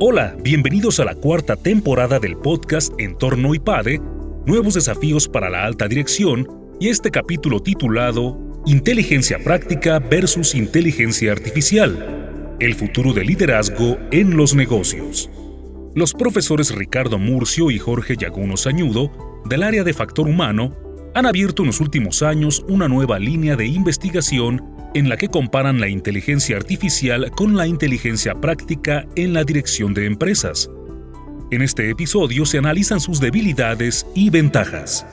Hola, bienvenidos a la cuarta temporada del podcast Entorno IPADE, Nuevos desafíos para la alta dirección y este capítulo titulado Inteligencia práctica versus inteligencia artificial, el futuro del liderazgo en los negocios. Los profesores Ricardo Murcio y Jorge Yaguno Sañudo, del área de factor humano, han abierto en los últimos años una nueva línea de investigación en la que comparan la inteligencia artificial con la inteligencia práctica en la dirección de empresas. En este episodio se analizan sus debilidades y ventajas.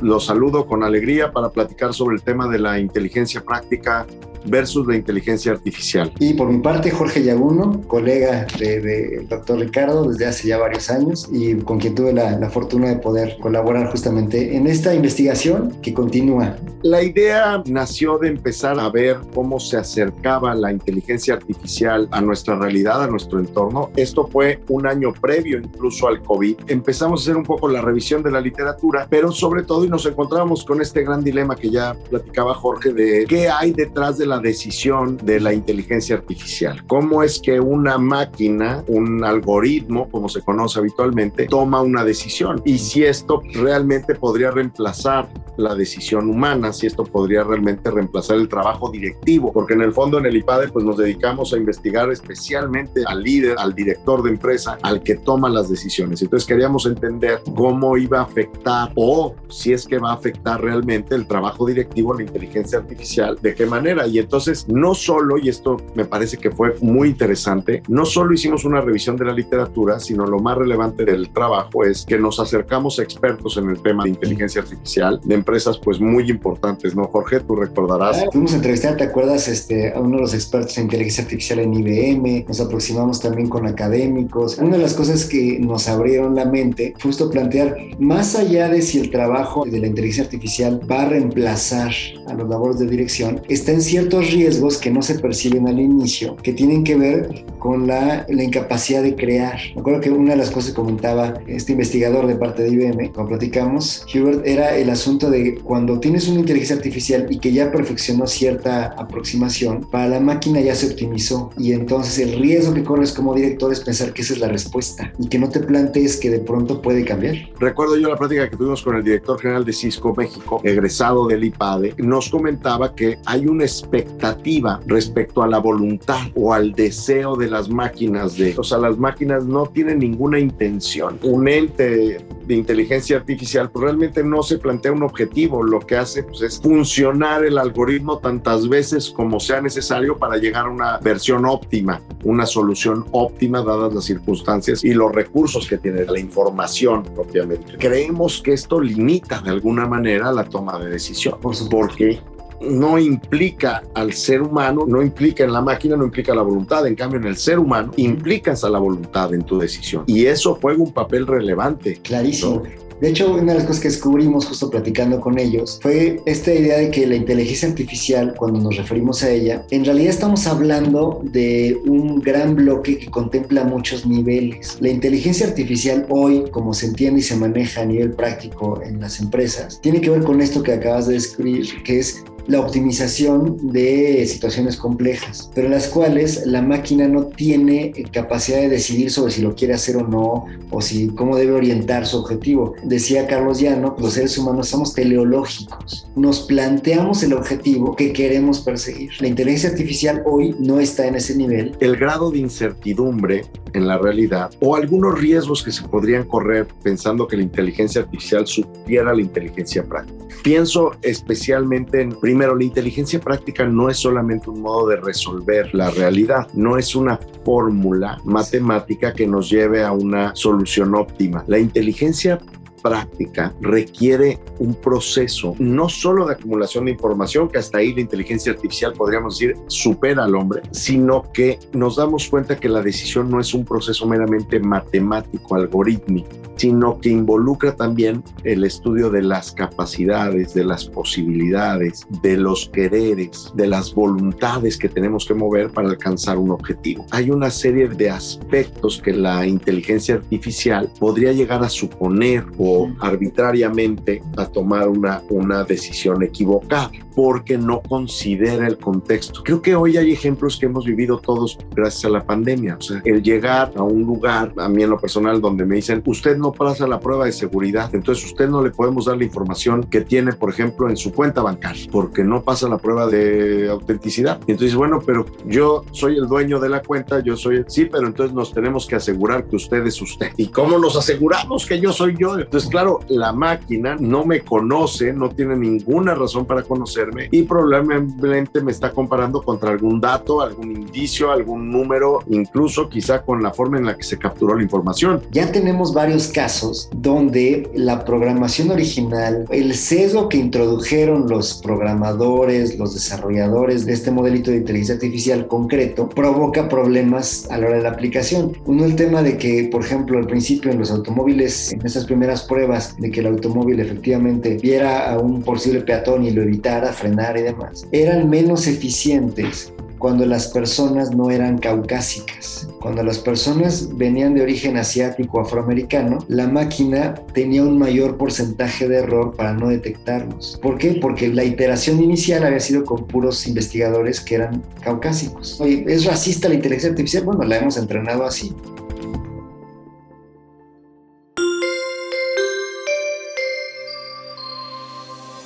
Los saludo con alegría para platicar sobre el tema de la inteligencia práctica versus la inteligencia artificial. Y por mi parte, Jorge Yaguno, colega del de doctor Ricardo desde hace ya varios años y con quien tuve la, la, fortuna de poder colaborar justamente en esta investigación que continúa. La idea nació de empezar a ver cómo se acercaba la inteligencia artificial a nuestra realidad, a nuestro entorno. Esto fue un año previo incluso al COVID. Empezamos a hacer un poco la revisión de la literatura, pero sobre todo y nos encontramos con este gran dilema que ya platicaba Jorge de qué hay detrás de la decisión de la inteligencia artificial. ¿Cómo es que una máquina, un algoritmo, como se conoce habitualmente, toma una decisión? Y si esto realmente podría reemplazar la decisión humana, si esto podría realmente reemplazar el trabajo directivo, porque en el fondo en el IPADE pues nos dedicamos a investigar especialmente al líder, al director de empresa, al que toma las decisiones. Entonces queríamos entender cómo iba a afectar o si es que va a afectar realmente el trabajo directivo, la inteligencia artificial, de qué manera. Y entonces, no solo, y esto me parece que fue muy interesante, no solo hicimos una revisión de la literatura, sino lo más relevante del trabajo es que nos acercamos a expertos en el tema de inteligencia artificial, de empresas pues muy importantes, ¿no, Jorge? Tú recordarás. Ah, fuimos a entrevistar, ¿te acuerdas? Este, a uno de los expertos en inteligencia artificial en IBM, nos aproximamos también con académicos. Una de las cosas que nos abrieron la mente fue justo plantear, más allá de si el trabajo de la inteligencia artificial va a reemplazar a los labores de dirección, está en cierto riesgos que no se perciben al inicio, que tienen que ver con la, la incapacidad de crear. Me acuerdo que una de las cosas que comentaba este investigador de parte de IBM, cuando platicamos, Hubert, era el asunto de cuando tienes una inteligencia artificial y que ya perfeccionó cierta aproximación, para la máquina ya se optimizó y entonces el riesgo que corres como director es pensar que esa es la respuesta y que no te plantees que de pronto puede cambiar. Recuerdo yo la práctica que tuvimos con el director general de Cisco México, egresado del IPADE, nos comentaba que hay un espectro expectativa respecto a la voluntad o al deseo de las máquinas de, o sea, las máquinas no tienen ninguna intención. Un ente de inteligencia artificial pues realmente no se plantea un objetivo, lo que hace pues, es funcionar el algoritmo tantas veces como sea necesario para llegar a una versión óptima, una solución óptima dadas las circunstancias y los recursos que tiene la información propiamente. Creemos que esto limita de alguna manera la toma de decisión, porque no implica al ser humano, no implica en la máquina, no implica la voluntad. En cambio, en el ser humano implicas a la voluntad en tu decisión. Y eso juega un papel relevante. Clarísimo. De hecho, una de las cosas que descubrimos justo platicando con ellos fue esta idea de que la inteligencia artificial, cuando nos referimos a ella, en realidad estamos hablando de un gran bloque que contempla muchos niveles. La inteligencia artificial hoy, como se entiende y se maneja a nivel práctico en las empresas, tiene que ver con esto que acabas de describir, que es la optimización de situaciones complejas, pero las cuales la máquina no tiene capacidad de decidir sobre si lo quiere hacer o no, o si cómo debe orientar su objetivo. Decía Carlos Llano, los seres humanos somos teleológicos. Nos planteamos el objetivo que queremos perseguir. La inteligencia artificial hoy no está en ese nivel. El grado de incertidumbre en la realidad o algunos riesgos que se podrían correr pensando que la inteligencia artificial supiera la inteligencia práctica. Pienso especialmente en Primero, la inteligencia práctica no es solamente un modo de resolver la realidad, no es una fórmula matemática que nos lleve a una solución óptima. La inteligencia práctica requiere un proceso no solo de acumulación de información, que hasta ahí la inteligencia artificial podríamos decir supera al hombre, sino que nos damos cuenta que la decisión no es un proceso meramente matemático, algorítmico, sino que involucra también el estudio de las capacidades, de las posibilidades, de los quereres, de las voluntades que tenemos que mover para alcanzar un objetivo. Hay una serie de aspectos que la inteligencia artificial podría llegar a suponer o arbitrariamente a tomar una, una decisión equivocada porque no considera el contexto. Creo que hoy hay ejemplos que hemos vivido todos gracias a la pandemia. O sea, el llegar a un lugar, a mí en lo personal, donde me dicen, usted no pasa la prueba de seguridad, entonces usted no le podemos dar la información que tiene, por ejemplo, en su cuenta bancaria, porque no pasa la prueba de autenticidad. Entonces, bueno, pero yo soy el dueño de la cuenta, yo soy, sí, pero entonces nos tenemos que asegurar que usted es usted. ¿Y cómo nos aseguramos que yo soy yo? Entonces, claro, la máquina no me conoce, no tiene ninguna razón para conocer y probablemente me está comparando contra algún dato, algún indicio, algún número, incluso quizá con la forma en la que se capturó la información. Ya tenemos varios casos donde la programación original, el sesgo que introdujeron los programadores, los desarrolladores de este modelito de inteligencia artificial concreto, provoca problemas a la hora de la aplicación. Uno el tema de que, por ejemplo, al principio en los automóviles, en esas primeras pruebas de que el automóvil efectivamente viera a un posible peatón y lo evitara, frenar y demás, eran menos eficientes cuando las personas no eran caucásicas. Cuando las personas venían de origen asiático o afroamericano, la máquina tenía un mayor porcentaje de error para no detectarlos. ¿Por qué? Porque la iteración inicial había sido con puros investigadores que eran caucásicos. Oye, ¿es racista la inteligencia artificial? Bueno, la hemos entrenado así.